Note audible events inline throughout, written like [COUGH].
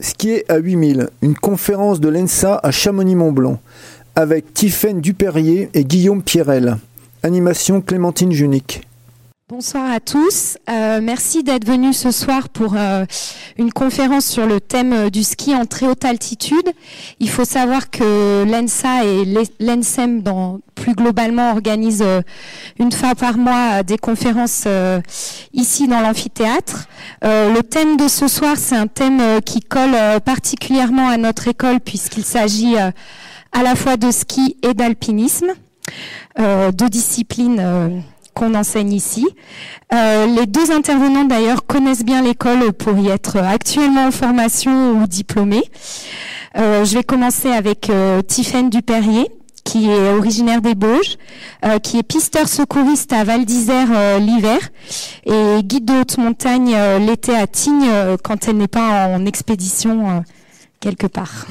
Skier à 8000, une conférence de l'ENSA à Chamonix-Mont-Blanc, avec Tiffaine Duperrier et Guillaume Pierrel. Animation Clémentine Junique. Bonsoir à tous. Euh, merci d'être venus ce soir pour euh, une conférence sur le thème euh, du ski en très haute altitude. Il faut savoir que l'ENSA et l'ENSEM, plus globalement, organisent une fois par mois des conférences ici dans l'amphithéâtre. le thème de ce soir, c'est un thème qui colle particulièrement à notre école puisqu'il s'agit à la fois de ski et d'alpinisme, deux disciplines qu'on enseigne ici. Euh, les deux intervenants d'ailleurs connaissent bien l'école pour y être actuellement en formation ou diplômés. Euh, je vais commencer avec euh, Tiffaine Duperrier qui est originaire des Bauges, euh, qui est pisteur secouriste à Val d'Isère l'hiver et guide de haute montagne l'été à Tignes quand elle n'est pas en expédition quelque part.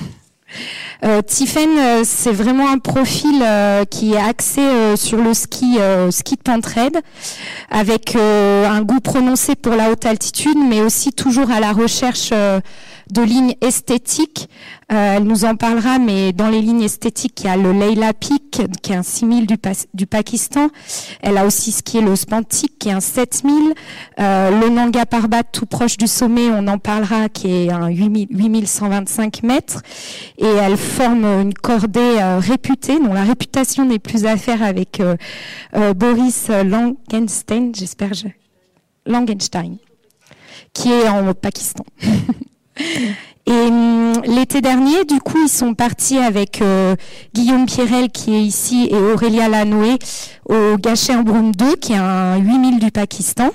Euh, euh, c'est vraiment un profil euh, qui est axé euh, sur le ski, ski de pentraide, avec un goût prononcé pour la haute altitude, mais aussi toujours à la recherche de lignes esthétiques. Euh, elle nous en parlera, mais dans les lignes esthétiques, il y a le Leila Peak, qui est un 6000 du, du Pakistan. Elle a aussi skié le Spantik, qui est un 7000. Euh, le Nanga Parbat, tout proche du sommet, on en parlera, qui est un 8125 mètres. Et elle forme une cordée euh, réputée, dont la réputation n'est plus à faire avec euh, euh, Boris Langenstein, j'espère, je... Langenstein, qui est en Pakistan. [LAUGHS] Et hum, l'été dernier, du coup, ils sont partis avec euh, Guillaume Pierrel qui est ici et Aurélia Lanoé au Gacher-Broum 2, qui est un 8000 du Pakistan.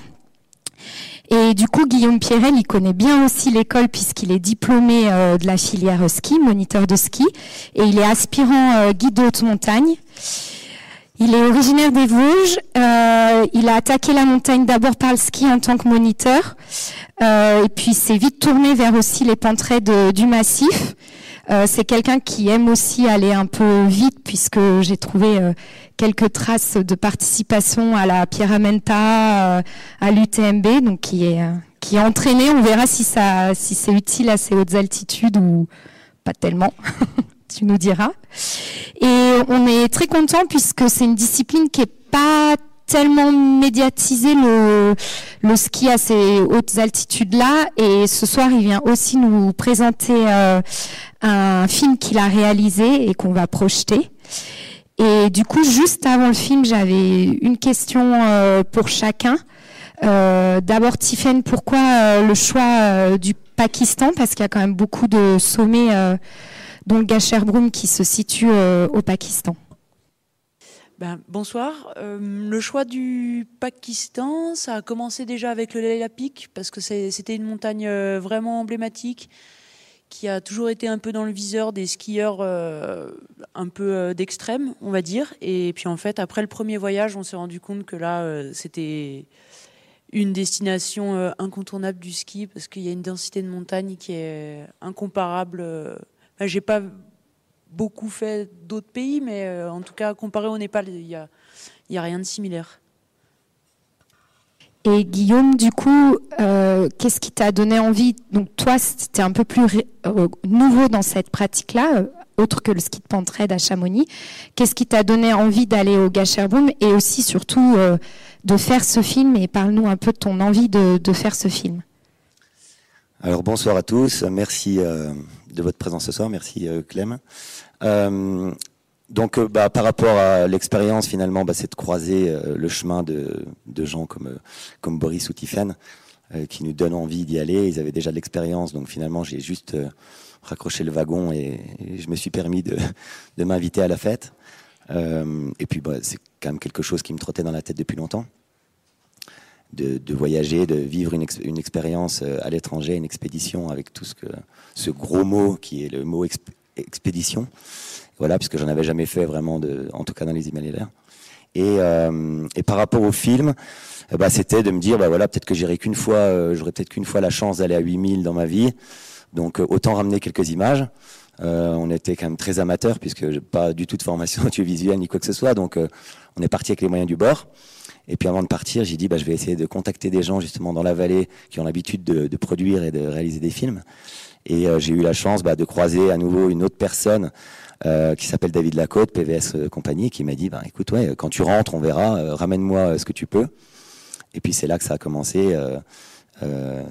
Et du coup, Guillaume Pierrel, il connaît bien aussi l'école puisqu'il est diplômé euh, de la filière ski, moniteur de ski, et il est aspirant euh, guide de haute montagne. Il est originaire des Vosges. Euh, il a attaqué la montagne d'abord par le ski en tant que moniteur, euh, et puis s'est vite tourné vers aussi les pentraies du massif. Euh, c'est quelqu'un qui aime aussi aller un peu vite, puisque j'ai trouvé euh, quelques traces de participation à la Pyramenta, euh, à l'UTMB, donc qui est qui est entraîné. On verra si ça si c'est utile à ces hautes altitudes ou pas tellement. [LAUGHS] tu nous diras. Et on est très content puisque c'est une discipline qui est pas tellement médiatisée. Le, le ski à ces hautes altitudes là. Et ce soir il vient aussi nous présenter euh, un film qu'il a réalisé et qu'on va projeter. Et du coup juste avant le film j'avais une question euh, pour chacun. Euh, d'abord Tiffen pourquoi le choix du Pakistan? Parce qu'il y a quand même beaucoup de sommets dont le Gasherbrum qui se situe euh, au Pakistan. Ben, bonsoir. Euh, le choix du Pakistan, ça a commencé déjà avec le Leila Peak parce que c'était une montagne euh, vraiment emblématique qui a toujours été un peu dans le viseur des skieurs un peu d'extrême, on va dire. Et puis en fait, après le premier voyage, on s'est rendu compte que là, c'était une destination incontournable du ski parce qu'il y a une densité de montagne qui est incomparable j'ai pas beaucoup fait d'autres pays, mais euh, en tout cas, comparé au Népal, il n'y a, y a rien de similaire. Et Guillaume, du coup, euh, qu'est-ce qui t'a donné envie? Donc toi, c'était un peu plus euh, nouveau dans cette pratique-là, autre que le ski de pentraide à Chamonix. Qu'est-ce qui t'a donné envie d'aller au Gasherbrum et aussi surtout de faire ce film? Et parle-nous un peu de ton envie de, de faire ce film. Alors bonsoir à tous, merci de votre présence ce soir. Merci euh, Clem. Euh, donc, euh, bah, par rapport à l'expérience, finalement, bah, c'est de croiser le chemin de, gens comme, comme Boris ou Tiffen, qui nous donnent envie d'y aller. Ils avaient déjà de l'expérience, donc finalement, j'ai juste raccroché le wagon et, je me suis permis de, m'inviter à la fête. et puis, bah, c'est quand même quelque chose qui me trottait dans la tête depuis longtemps de, voyager, de vivre une, expérience euh, à l'étranger, une expédition avec tout ce que ce gros mot qui est le mot expédition. Voilà, puisque j'en avais jamais fait vraiment, de, en tout cas dans les Himalayas. Et, euh, et par rapport au film, eh ben, c'était de me dire, bah voilà, peut-être que j'irai qu'une fois, euh, j'aurais peut-être qu'une fois la chance d'aller à 8000 dans ma vie. Donc autant ramener quelques images. on était quand même très amateurs puisque pas du tout de formation [LAUGHS] audiovisuelle ni quoi que ce soit. Donc on est parti avec les moyens du bord. Et puis avant de partir, j'ai dit bah, je vais essayer de contacter des gens justement dans la vallée qui ont l'habitude de, produire et de réaliser des films. Et j'ai eu la chance bah, de croiser à nouveau une autre personne qui s'appelle David Lacôte, PVS Compagnie, qui m'a dit bah, écoute, quand tu rentres, on verra, ramène-moi ce que tu peux. Et puis c'est là que ça a commencé.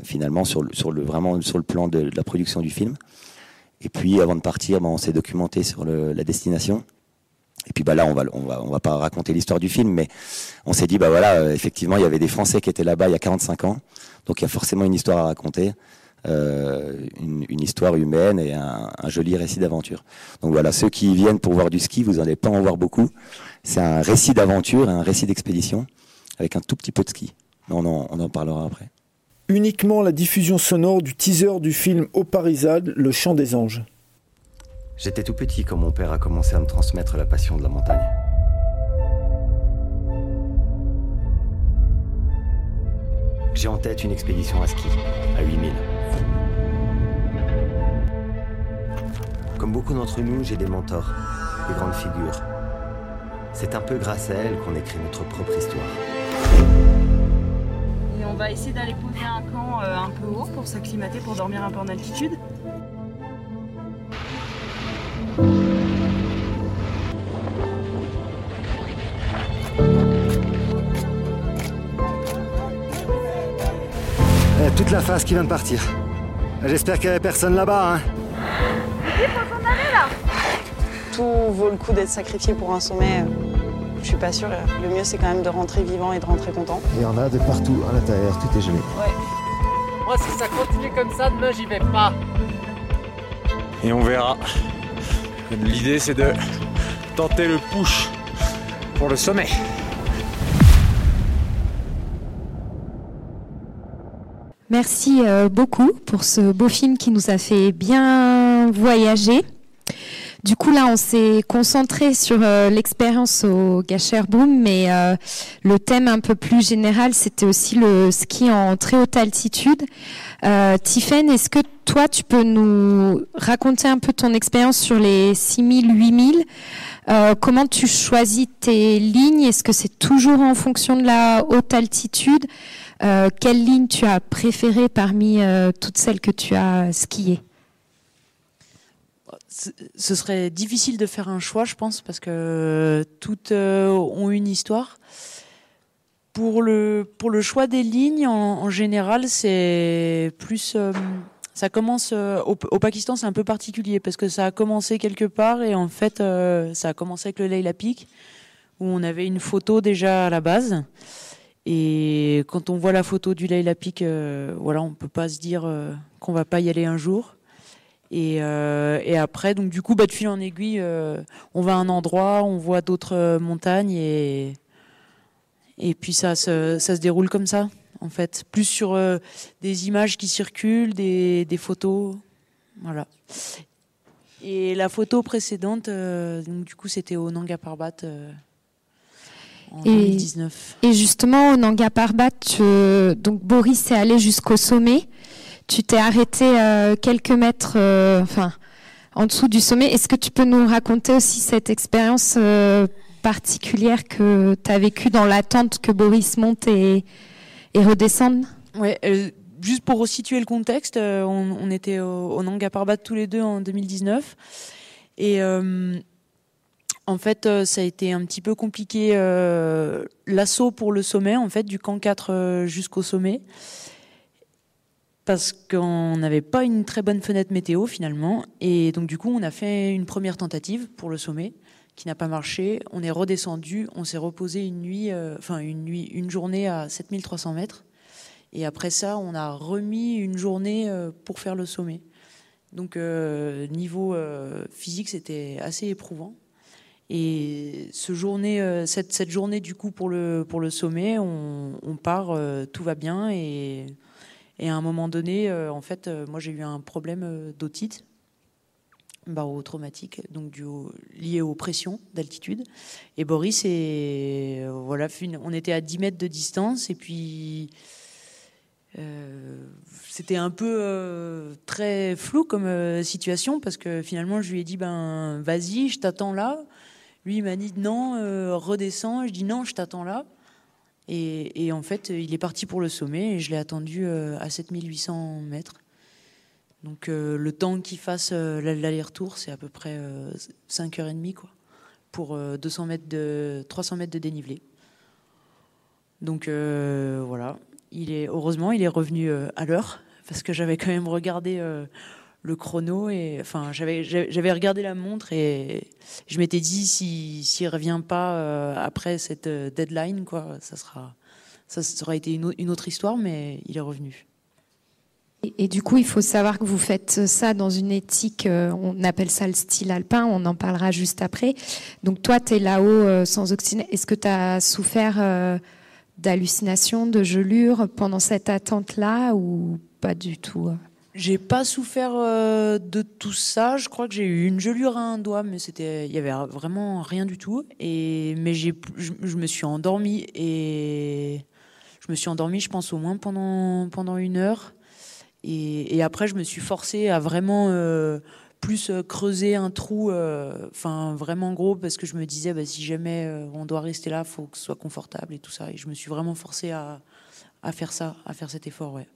finalement sur le, vraiment sur le plan de, la production du film et puis avant de partir on s'est documenté sur la destination et puis bah là, on va, on va, on va pas raconter l'histoire du film, mais on s'est dit bah voilà, euh, effectivement, il y avait des Français qui étaient là-bas il y a 45 ans, donc il y a forcément une histoire à raconter, euh, une, une, histoire humaine et un, un joli récit d'aventure. Donc voilà, ceux qui viennent pour voir du ski, vous n'allez pas en voir beaucoup. C'est un récit d'aventure, un récit d'expédition avec un tout petit peu de ski. On en, on en parlera après. Uniquement la diffusion sonore du teaser du film Oparisade, Le Chant des Anges. J'étais tout petit quand mon père a commencé à me transmettre la passion de la montagne. J'ai en tête une expédition à ski, à 8000. Comme beaucoup d'entre nous, j'ai des mentors, des grandes figures. C'est un peu grâce à elles qu'on écrit notre propre histoire. Et on va essayer d'aller poser un camp euh, un peu haut pour s'acclimater, pour dormir un peu en altitude. Toute la phase qui vient de partir. J'espère qu'il n'y avait personne là-bas. Hein. là Tout vaut le coup d'être sacrifié pour un sommet. Je suis pas sûre. Le mieux, c'est quand même de rentrer vivant et de rentrer content. Il y en a de partout à l'intérieur, tout est gelé. Ouais. Moi, si ça continue comme ça, demain, j'y vais pas. Et on verra. L'idée, c'est de tenter le push pour le sommet. Merci euh, beaucoup pour ce beau film qui nous a fait bien voyager. Du coup, là, on s'est concentré sur euh, l'expérience au Boom, mais euh, le thème un peu plus général, c'était aussi le ski en très haute altitude. Euh, est-ce que toi, tu peux nous raconter un peu ton expérience sur les 6000, 8000 euh, Comment tu choisis tes lignes? Est-ce que c'est toujours en fonction de la haute altitude? Euh, Quelle ligne tu as préférée parmi euh, toutes celles que tu as skiées? Ce serait difficile de faire un choix, je pense, parce que toutes euh, ont une histoire. Pour le, pour le choix des lignes, en, général, c'est plus. Ça commence. Au, Pakistan, c'est un peu particulier parce que ça a commencé quelque part et en fait, ça a commencé avec le Leila Peak où on avait une photo déjà à la base. Et quand on voit la photo du Leila Peak, voilà, on peut pas se dire qu'on va pas y aller un jour. Et, euh, après, donc du coup, bah, de fil en aiguille, euh, on va à un endroit, on voit d'autres euh, montagnes et, et puis ça se, ça se déroule comme ça, en fait. Plus sur des images qui circulent, des, des, photos. Voilà. Et la photo précédente, donc du coup, c'était au Nanga Parbat. En et, 2019. et justement, au Nanga Parbat, donc Boris est allé jusqu'au sommet. Tu t'es arrêté euh, quelques mètres, euh, enfin, en dessous du sommet. Est-ce que tu peux nous raconter aussi cette expérience euh, particulière que tu as vécue dans l'attente que Boris monte et, et redescende? Ouais, juste pour resituer le contexte, on, était au, au, Nanga Parbat tous les deux en 2019. Et en fait, ça a été un petit peu compliqué l'assaut pour le sommet, en fait, du camp 4 jusqu'au sommet parce qu'on n'avait pas une très bonne fenêtre météo finalement. Et donc du coup, on a fait une première tentative pour le sommet qui n'a pas marché. On est redescendu, on s'est reposé une nuit, euh, enfin une nuit, une journée à 7300 mètres. Et après ça, on a remis une journée euh, pour faire le sommet. Donc euh, niveau physique, c'était assez éprouvant. Et ce journée, cette, cette, journée du coup pour le, pour le sommet, on, part, tout va bien et et à un moment donné, euh, en fait, euh, moi j'ai eu un problème euh, d'otite barotraumatique, donc lié aux pressions d'altitude. Et Boris, et, voilà, on était à 10 mètres de distance, et puis c'était un peu très flou comme situation, parce que finalement, je lui ai dit, ben vas-y, je t'attends là. Lui, il m'a dit, non, redescends. Je dis, non, je t'attends là. Et, en fait, il est parti pour le sommet et je l'ai attendu euh, à 7800 mètres. Donc le temps qu'il fasse l'aller-retour, c'est à peu près 5h30 quoi, pour 200 mètres de, 300 mètres de dénivelé. Donc voilà, il est, heureusement, il est revenu à l'heure parce que j'avais quand même regardé le chrono et enfin j'avais regardé la montre et je m'étais dit si s'il revient pas euh, après cette euh, deadline quoi ça sera ça, aura été une, autre histoire mais il est revenu. Et, du coup, il faut savoir que vous faites ça dans une éthique, euh, on appelle ça le style alpin, on en parlera juste après. Donc toi, tu es là-haut sans oxygène. Est-ce que tu as souffert d'hallucinations, de gelures pendant cette attente-là ou pas du tout j'ai pas souffert euh, de tout ça. Je crois que j'ai eu une gelure à un doigt, mais c'était, il y avait vraiment rien du tout. Et mais j'ai, je, me suis endormie et je me suis endormie, je pense au moins pendant pendant une heure. Et, après, je me suis forcée à vraiment euh, plus euh, creuser un trou, enfin vraiment gros, parce que je me disais, bah, si jamais on doit rester là, faut que ce soit confortable et tout ça. Et je me suis vraiment forcée à, à faire ça, à faire cet effort, ouais.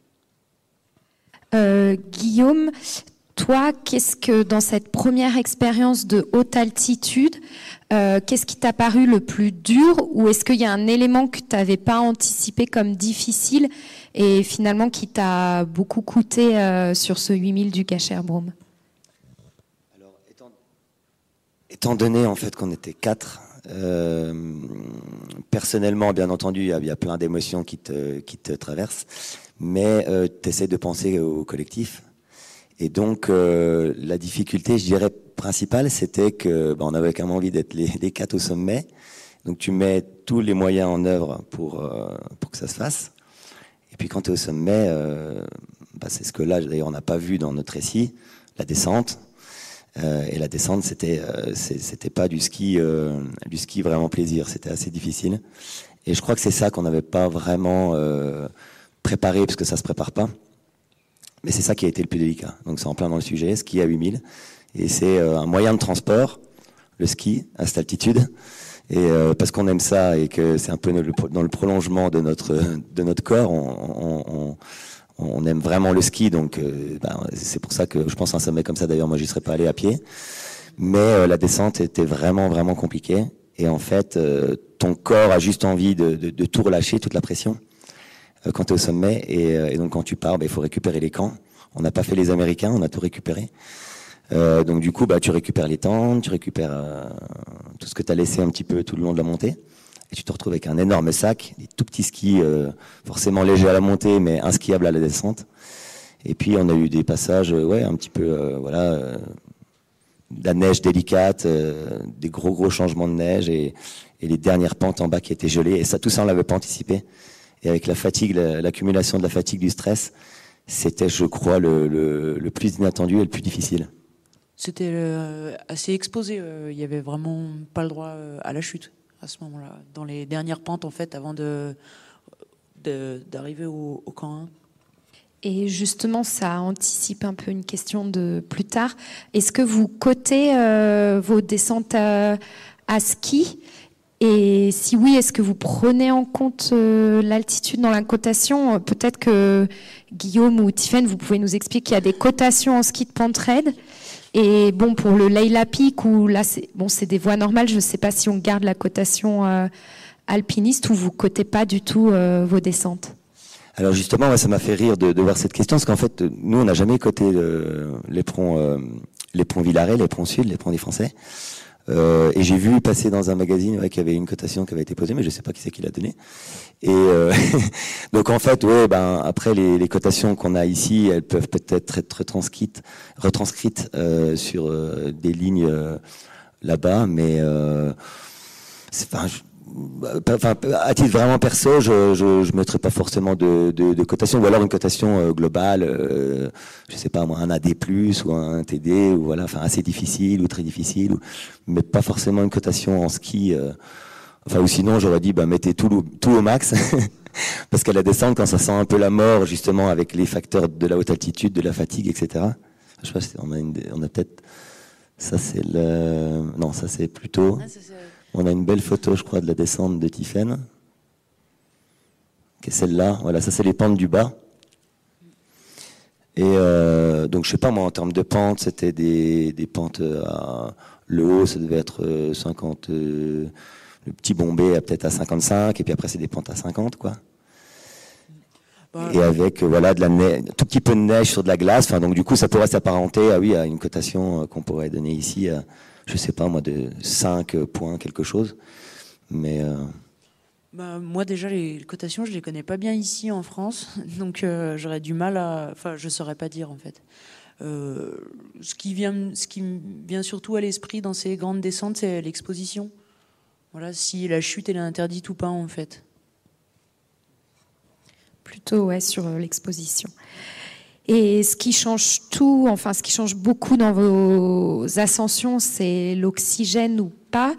Euh, Guillaume, toi, qu'est-ce que dans cette première expérience de haute altitude, euh, qu'est-ce qui t'a paru le plus dur ou est-ce qu'il y a un élément que tu n'avais pas anticipé comme difficile et finalement qui t'a beaucoup coûté euh, sur ce 8000 du Cacher-Brome étant, étant, donné en fait qu'on était quatre, personnellement, bien entendu, il y, a plein d'émotions qui te, qui te traversent mais euh, tu essaies de penser au collectif. Et donc, euh, la difficulté, je dirais, principale, c'était que bah, on avait quand même envie d'être les, quatre au sommet. Donc, tu mets tous les moyens en œuvre pour, euh, pour que ça se fasse. Et puis, quand tu es au sommet, euh, bah, c'est ce que là, d'ailleurs, on n'a pas vu dans notre récit, la descente. et la descente, c'était c'était pas du ski du ski vraiment plaisir. C'était assez difficile. Et je crois que c'est ça qu'on n'avait pas vraiment préparer, parce que ça se prépare pas. Mais c'est ça qui a été le plus délicat. Donc c'est en plein dans le sujet, ski à 8000. Et c'est euh, un moyen de transport, le ski, à cette altitude. Et euh, parce qu'on aime ça et que c'est un peu dans le prolongement de notre de notre corps, on, aime vraiment le ski. Donc euh, ben, c'est pour ça que je pense à un sommet comme ça. D'ailleurs, moi, j'y serais pas allé à pied. Mais la descente était vraiment vraiment compliquée. Et en fait, ton corps a juste envie de tout relâcher, toute la pression. Euh, quand tu es au sommet. Euh, et, donc quand tu pars, bah, il faut récupérer les camps. On n'a pas fait les Américains, on a tout récupéré. Euh, donc du coup, bah, tu récupères les tentes, tu récupères tout ce que tu as laissé un petit peu tout le long de la montée. Et tu te retrouves avec un énorme sac, des tout petits skis, forcément légers à la montée, mais inskiables à la descente. Et puis on a eu des passages, ouais, un petit peu, voilà, de la neige délicate, des gros gros changements de neige et, et, les dernières pentes en bas qui étaient gelées. Et ça, tout ça, on l'avait pas anticipé. Et avec la fatigue, l'accumulation de la fatigue, du stress, c'était, je crois, le, plus inattendu et le plus difficile. C'était euh, assez exposé. Euh, il n'y avait vraiment pas le droit euh, à la chute à ce moment-là. Dans les dernières pentes, en fait, avant de d'arriver au, camp 1. Et justement, ça anticipe un peu une question de plus tard. Est-ce que vous cotez vos descentes à ski et si oui, est-ce que vous prenez en compte euh, l'altitude dans la cotation? Peut-être que Guillaume ou Tiffaine, vous pouvez nous expliquer qu'il y a des cotations en ski de pente raide. Et bon, pour le Leila Peak, où là, c'est des voies normales. Je ne sais pas si on garde la cotation euh, alpiniste ou vous cotez pas du tout euh, vos descentes. Alors justement, ça m'a fait rire de, voir cette question, parce qu'en fait, nous, on n'a jamais coté les ponts Villaret, les ponts Sud, les ponts des Français. Euh, et j'ai vu passer dans un magazine ouais, qu'il y avait une cotation qui avait été posée, mais je sais pas qui c'est qui l'a donné. Et euh, [LAUGHS] donc en fait, ouais, ben après les, les cotations qu'on a ici, elles peuvent peut-être être retranscrites, retranscrites euh, sur euh, des lignes euh, là-bas, mais enfin, enfin, à titre vraiment perso, je, je, je mettrais pas forcément de, cotation, ou alors une cotation euh, globale, euh, je sais pas un AD+, ou un TD, ou voilà, enfin assez difficile ou très difficile, ou, mais pas forcément une cotation en ski. Euh, enfin, ou sinon, j'aurais dit, bah, mettez tout, tout au max, [LAUGHS] parce qu'à la descente, quand ça sent un peu la mort, justement, avec les facteurs de la haute altitude, de la fatigue, etc. Je sais pas, on a, on a peut-être, ça c'est le, non, ça c'est plutôt. Ah, on a une belle photo, je crois, de la descente de Tiffen, qui est celle-là. Voilà, ça c'est les pentes du bas. Et euh, donc, je sais pas, moi, en termes de pente, c'était des, des pentes à. Le haut, ça devait être 50. le petit bombé, peut-être à 55, et puis après, c'est des pentes à 50, quoi. Bah, et avec voilà de la neige, tout petit peu de neige sur de la glace. Enfin, donc du coup, ça pourrait s'apparenter ah oui, à une cotation qu'on pourrait donner ici, je sais pas moi, de 5 points quelque chose. Mais bah, moi déjà les cotations je les connais pas bien ici en France [LAUGHS] donc euh, j'aurais du mal à enfin je saurais pas dire en fait. Euh, ce qui vient ce qui me vient surtout à l'esprit dans ces grandes descentes c'est l'exposition. Voilà si la chute elle est interdite ou pas en fait. Plutôt ouais sur euh, l'exposition et ce qui change tout, enfin ce qui change beaucoup dans vos ascensions, c'est l'oxygène ou pas.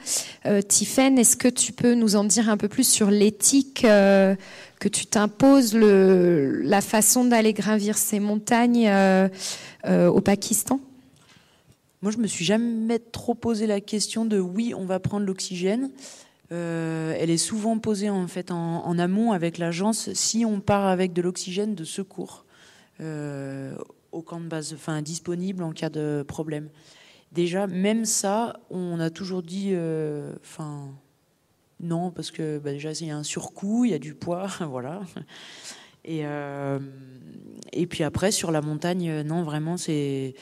Euh, est-ce que tu peux nous en dire un peu plus sur l'éthique euh, que tu t'imposes, la façon d'aller gravir ces montagnes euh, euh, au Pakistan? Moi, je me suis jamais trop posé la question de oui, on va prendre l'oxygène. elle est souvent posée en fait en amont avec l'agence si on part avec de l'oxygène de secours. Euh, au camp de base, enfin disponible en cas de problème. Déjà, même ça, on a toujours dit, euh, enfin, non, parce que bah, déjà, il y a un surcoût, il y a du poids, [LAUGHS] voilà. Et, euh, et puis après, sur la montagne, non, vraiment, c'est.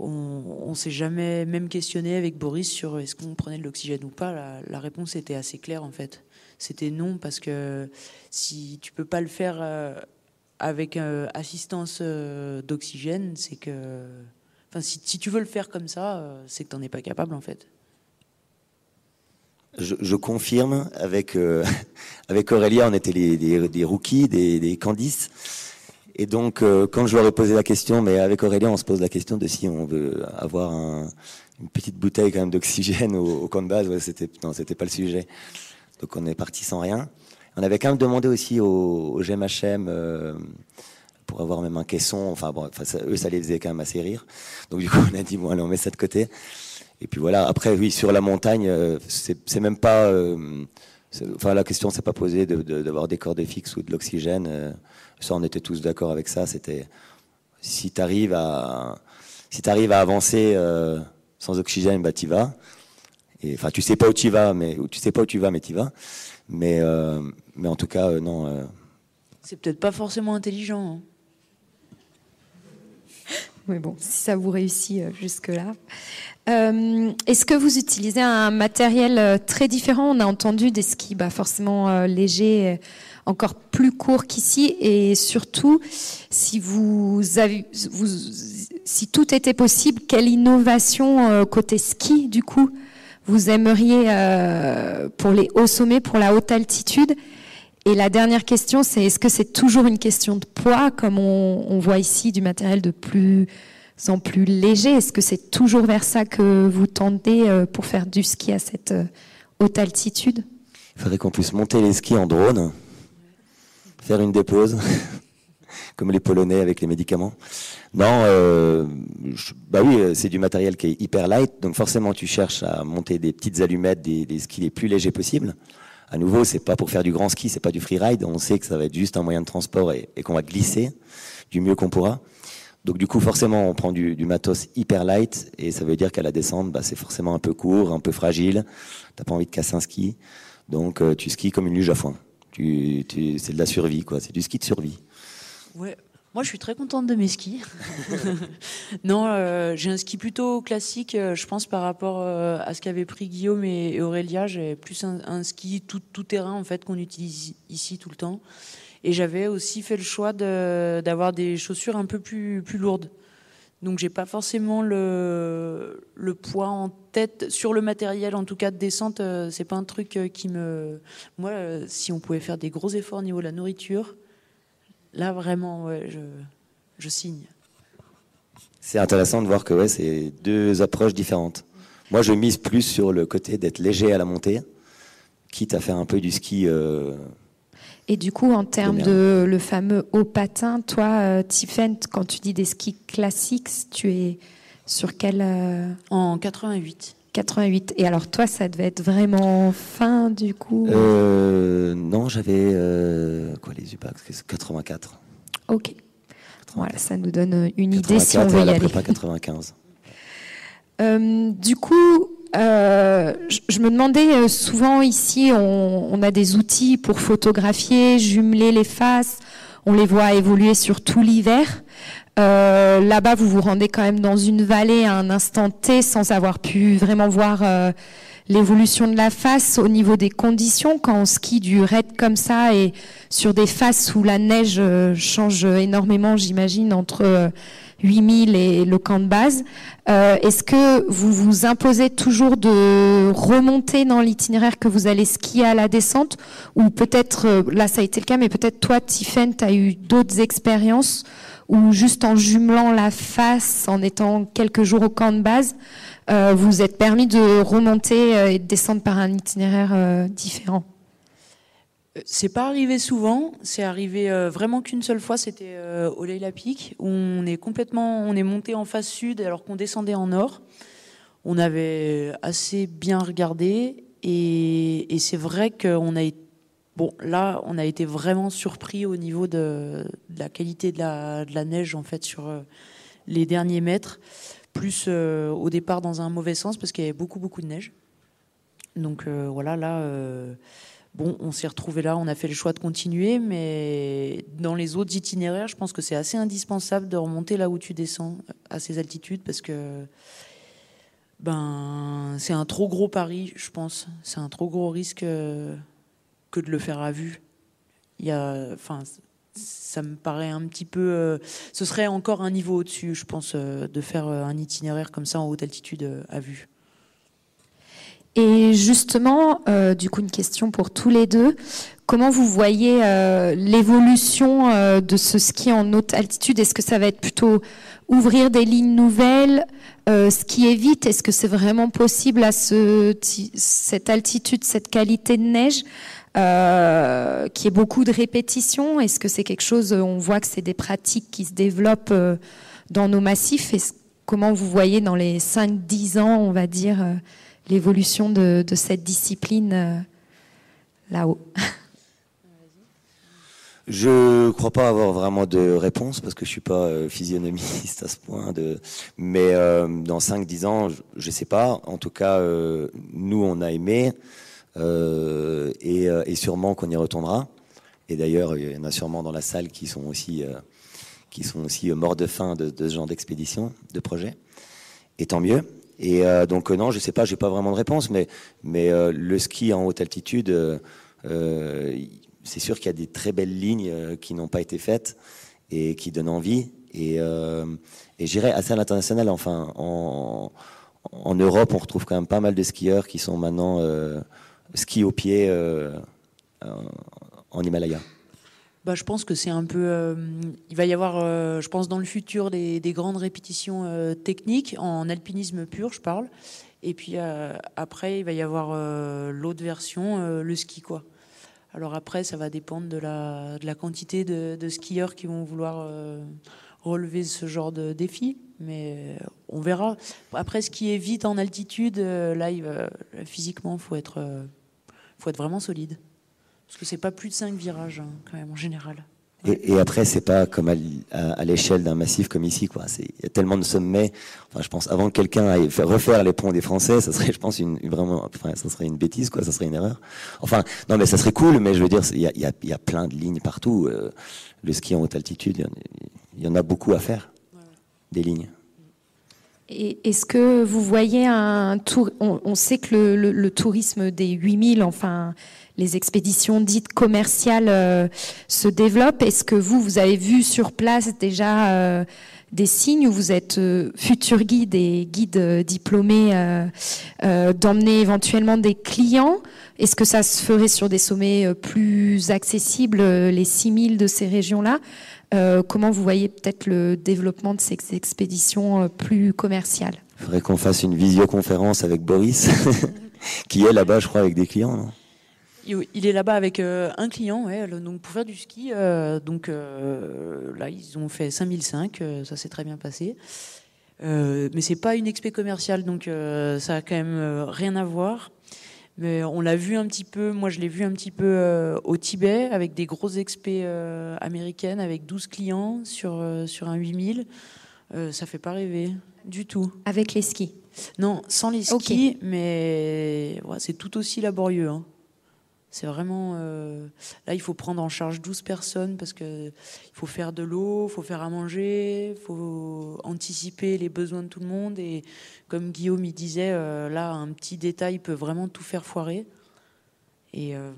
On, ne s'est jamais même questionné avec Boris sur est-ce qu'on prenait de l'oxygène ou pas. La, la, réponse était assez claire en fait. C'était non parce que si tu peux pas le faire avec euh, assistance euh, d'oxygène, c'est que. Enfin, si, tu veux le faire comme ça, euh, c'est que tu n'en es pas capable, en fait. Je, confirme, avec, [LAUGHS] avec Aurélia, on était des, rookies, des, des. Et donc, quand je leur ai posé la question, mais avec Aurélia, on se pose la question de si on veut avoir une petite bouteille quand même d'oxygène au, camp de base. Ouais, c'était, non, c'était pas le sujet. Donc, on est parti sans rien. On avait quand même demandé aussi au, GMHM euh, pour avoir même un caisson. Enfin, eux, ça les faisait quand même assez rire. Donc, du coup, on a dit, bon, allez, on met ça de côté. Et puis voilà. Après, oui, sur la montagne, euh, c'est même pas. Euh, enfin, la question s'est pas posée d'avoir des cordes fixes ou de l'oxygène. ça, on était tous d'accord avec ça. C'était si tu arrives à si à avancer sans oxygène, bah y vas. Enfin, tu sais pas où tu vas, mais tu sais pas où tu vas, mais tu vas. Mais mais en tout cas, euh, non. Euh. C'est peut-être pas forcément intelligent. Hein. [LAUGHS] Mais bon, si ça vous réussit euh, jusque-là. Est-ce que vous utilisez un matériel très différent? On a entendu des skis bah, forcément légers, encore plus courts qu'ici. Et surtout, si, vous avez, vous, si tout était possible, quelle innovation côté ski, du coup, vous aimeriez pour les hauts sommets, pour la haute altitude? Et la dernière question, c'est est-ce que c'est toujours une question de poids, comme on, voit ici du matériel de plus en plus léger? Est-ce que c'est toujours vers ça que vous tendez euh, pour faire du ski à cette euh, haute altitude? Il faudrait qu'on puisse monter les skis en drone, faire une dépose, [LAUGHS] comme les Polonais avec les médicaments. Non, euh, bah oui, c'est du matériel qui est hyper light, donc forcément tu cherches à monter des petites allumettes, des, des skis les plus légers possibles à nouveau, c'est pas pour faire du grand ski, c'est pas du freeride. On sait que ça va être juste un moyen de transport et, qu'on va glisser du mieux qu'on pourra. Donc du coup, forcément, on prend du, matos hyper light et ça veut dire qu'à la descente, bah, c'est forcément un peu court, un peu fragile. T'as pas envie de casser un ski, donc euh, tu skis comme une luge à foin. Tu, c'est de la survie, quoi. C'est du ski de survie. Ouais, moi, je suis très contente de mes skis. [LAUGHS] non, euh, j'ai un ski plutôt classique, euh, je pense, par rapport euh, à ce qu'avaient pris Guillaume et, Aurélia. J'ai plus un, ski tout, tout, terrain, en fait, qu'on utilise ici tout le temps. Et j'avais aussi fait le choix d'avoir des chaussures un peu plus, plus lourdes. Donc, j'ai pas forcément le, le poids en tête sur le matériel, en tout cas de descente. c'est pas un truc qui me. Moi, si on pouvait faire des gros efforts au niveau de la nourriture, Là, vraiment, je, signe. C'est intéressant de voir que ouais, c'est deux approches différentes. Moi, je mise plus sur le côté d'être léger à la montée, quitte à faire un peu du ski. Euh, et du coup, en termes de le fameux haut patin, toi, euh, quand tu dis des skis classiques, tu es sur quel euh, En 88. 88. Et alors toi, ça devait être vraiment fin du coup euh, Non, j'avais euh, quoi les UPAC 84. Ok. Voilà, ça nous donne une idée si on veut y aller. 95. [LAUGHS] du coup, euh, je, me demandais euh, souvent ici, on, a des outils pour photographier, jumeler les faces, on les voit évoluer sur tout l'hiver. Euh, là-bas, vous vous rendez quand même dans une vallée à un instant T sans avoir pu vraiment voir l'évolution de la face au niveau des conditions quand on skie du raid comme ça et sur des faces où la neige change énormément, j'imagine, entre 8000 et le camp de base. Euh, est-ce que vous vous imposez toujours de remonter dans l'itinéraire que vous allez skier à la descente? Ou peut-être, euh, là ça a été le cas, mais peut-être toi, Tiffen, tu as eu d'autres expériences où juste en jumelant la face, en étant quelques jours au camp de base, euh, vous êtes permis de remonter et de descendre par un itinéraire différent. C'est pas arrivé souvent, c'est arrivé euh, vraiment qu'une seule fois, c'était euh, au Leila Peak, où on est complètement, on est monté en face sud alors qu'on descendait en nord. On avait assez bien regardé. Et, c'est vrai qu'on a été, bon là, on a été vraiment surpris au niveau de, la qualité de la, neige en fait sur euh, les derniers mètres, plus au départ dans un mauvais sens parce qu'il y avait beaucoup beaucoup de neige. Donc voilà là Bon, on s'est retrouvé là, on a fait le choix de continuer, mais dans les autres itinéraires, je pense que c'est assez indispensable de remonter là où tu descends à ces altitudes parce que ben c'est un trop gros pari, je pense. C'est un trop gros risque euh, de le faire à vue. Il y a, enfin, ça me paraît un petit peu. Euh, ce serait encore un niveau au-dessus, je pense, euh, de faire un itinéraire comme ça en haute altitude à vue. Et justement, euh, du coup, une question pour tous les deux. Comment vous voyez euh, l'évolution euh, de ce ski en haute altitude? Est-ce que ça va être plutôt ouvrir des lignes nouvelles, skier vite? Est-ce que c'est vraiment possible à ce, cette altitude, cette qualité de neige? Qui est beaucoup de répétitions Est-ce que c'est quelque chose, on voit que c'est des pratiques qui se développent dans nos massifs? Comment vous voyez dans les 5-10 ans, on va dire l'évolution de, cette discipline euh, là-haut? Je crois pas avoir vraiment de réponse parce que je suis pas euh, physionomiste à ce point. Mais euh, dans 5-10 ans, je, ne sais pas. En tout cas, nous, on a aimé et, sûrement qu'on y retournera. Et d'ailleurs, il y en a sûrement dans la salle qui sont aussi, qui sont aussi morts de faim de, ce genre d'expédition, de projet. Et tant mieux. Et euh, donc euh, non, je sais pas, j'ai pas vraiment de réponse, mais mais euh, le ski en haute altitude, c'est sûr qu'il y a des très belles lignes qui n'ont pas été faites et qui donnent envie. Et, et j'irai assez à l'international. Enfin, en, en Europe, on retrouve quand même pas mal de skieurs qui sont maintenant ski au pied en Himalaya. Bah, je pense que c'est un peu. Euh, il va y avoir, euh, je pense, dans le futur, des, grandes répétitions euh, techniques, en alpinisme pur, je parle. Et puis après, il va y avoir l'autre version, le ski, quoi. Alors après, ça va dépendre de la, de la quantité de, skieurs qui vont vouloir relever ce genre de défi. Mais on verra. Après, ce qui est vite en altitude, là, il physiquement, il faut être, faut être vraiment solide. Parce que c'est pas plus de 5 virages, hein, quand même, en général. Et, après, c'est pas comme à, l'échelle d'un massif comme ici, quoi. Il y a tellement de sommets. Enfin, je pense, avant que quelqu'un aille refaire les ponts des Français, ça serait, je pense, une, vraiment, enfin, ça serait une bêtise, quoi. Ça serait une erreur. Enfin, non, mais ça serait cool, mais je veux dire, il y a, y a, y a plein de lignes partout. Euh, le ski en haute altitude, il y, en a beaucoup à faire. Des lignes. Est-ce que vous voyez un tour on, sait que le, tourisme des 8000, enfin, les expéditions dites commerciales euh, se développent. Est-ce que vous, vous avez vu sur place déjà euh, des signes où vous êtes euh, futur guide et guide diplômé d'emmener éventuellement des clients? Est-ce que ça se ferait sur des sommets plus accessibles, les 6000 de ces régions-là? Comment vous voyez peut-être le développement de ces expéditions plus commerciales? Il faudrait qu'on fasse une visioconférence avec Boris, [LAUGHS] qui est là-bas, je crois, avec des clients. Non? Il est là-bas avec euh, un client, donc pour faire du ski. Euh, donc euh, là, ils ont fait 5005, ça s'est très bien passé. mais c'est pas une expé commerciale, donc ça a quand même rien à voir. Mais on l'a vu un petit peu, moi je l'ai vu un petit peu euh, au Tibet avec des grosses expés euh, américaines avec 12 clients sur, euh, sur un 8000. Euh, ça fait pas rêver du tout. Avec les skis? Non, sans les skis, mais ouais, c'est tout aussi laborieux. hein. C'est vraiment. euh, Là, il faut prendre en charge 12 personnes parce que il faut faire de l'eau, il faut faire à manger, il faut anticiper les besoins de tout le monde. Et comme Guillaume il disait, euh, là, un petit détail peut vraiment tout faire foirer. Et euh,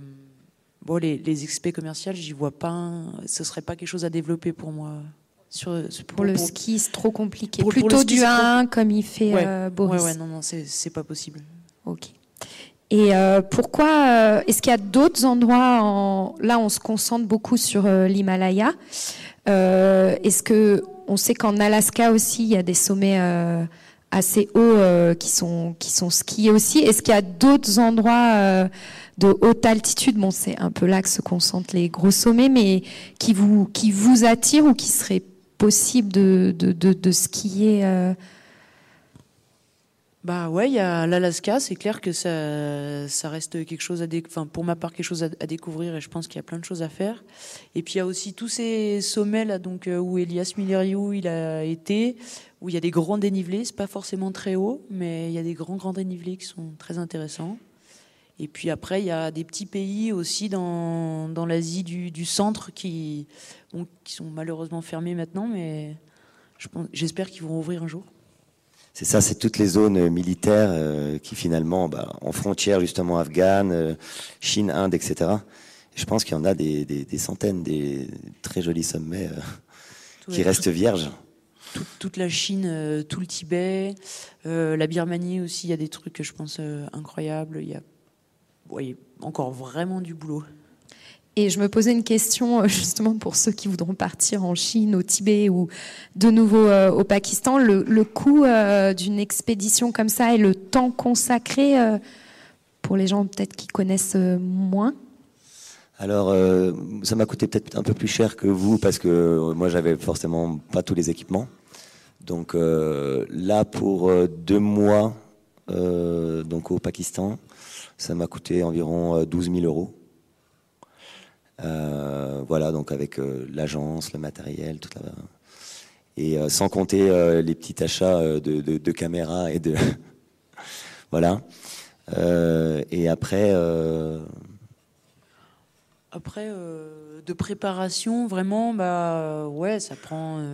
bon, les, les experts commerciales, j'y vois pas. un- Ce serait pas quelque chose à développer pour moi. Sur, Pour le ski, c'est trop compliqué. pour- Plutôt ski, du c'est 1 comme il fait Ouais. Boris. Ouais, ouais, non, non, c'est pas possible. Ok. Et euh, pourquoi euh, Est-ce qu'il y a d'autres endroits en... Là, on se concentre beaucoup sur euh, l'Himalaya? Euh, est-ce que on sait qu'en Alaska aussi, il y a des sommets assez hauts qui sont qui sont skiés aussi. Est-ce qu'il y a d'autres endroits de haute altitude? Bon, c'est un peu là que se concentrent les gros sommets, mais qui vous qui vous attirent ou qui serait possible de de, de, de skier Bah ouais, il y a l'Alaska, c'est clair que ça, ça reste quelque chose à enfin pour ma part quelque chose à, découvrir et je pense qu'il y a plein de choses à faire. Et puis il y a aussi tous ces sommets là donc euh, où Elias Milleriou il a été, où il y a des grands dénivelés, c'est pas forcément très haut, mais il y a des grands grands dénivelés qui sont très intéressants. Et puis après il y a des petits pays aussi dans, dans l'Asie du, du centre qui sont malheureusement fermés maintenant, mais j'espère qu'ils vont ouvrir un jour. C'est ça, c'est toutes les zones euh, militaires euh, qui finalement, bah, en frontière justement afghane, euh, Chine, Inde, etc. Et je pense qu'il y en a des, des- des centaines, des très jolis sommets euh, qui restent tout- vierges. tout- toute la Chine, tout le Tibet, la Birmanie aussi, il y a des trucs que je pense incroyables. Il y a ouais, encore vraiment du boulot. Et je me posais une question euh, justement pour ceux qui voudront partir en Chine, au Tibet ou de nouveau euh, au Pakistan. Le, coût euh, d'une expédition comme ça et le temps consacré pour les gens peut-être qui connaissent moins? Alors, ça m'a coûté peut-être un peu plus cher que vous parce que moi, j'avais forcément pas tous les équipements. Donc là, pour deux mois, donc au Pakistan, ça m'a coûté environ euh, 12 000 euros. Euh, voilà, donc avec euh, l'agence, le matériel, tout là. Et euh, sans compter les petits achats de, caméras et de [LAUGHS] voilà. Et après. Après, de préparation, vraiment, bah ouais, ça prend,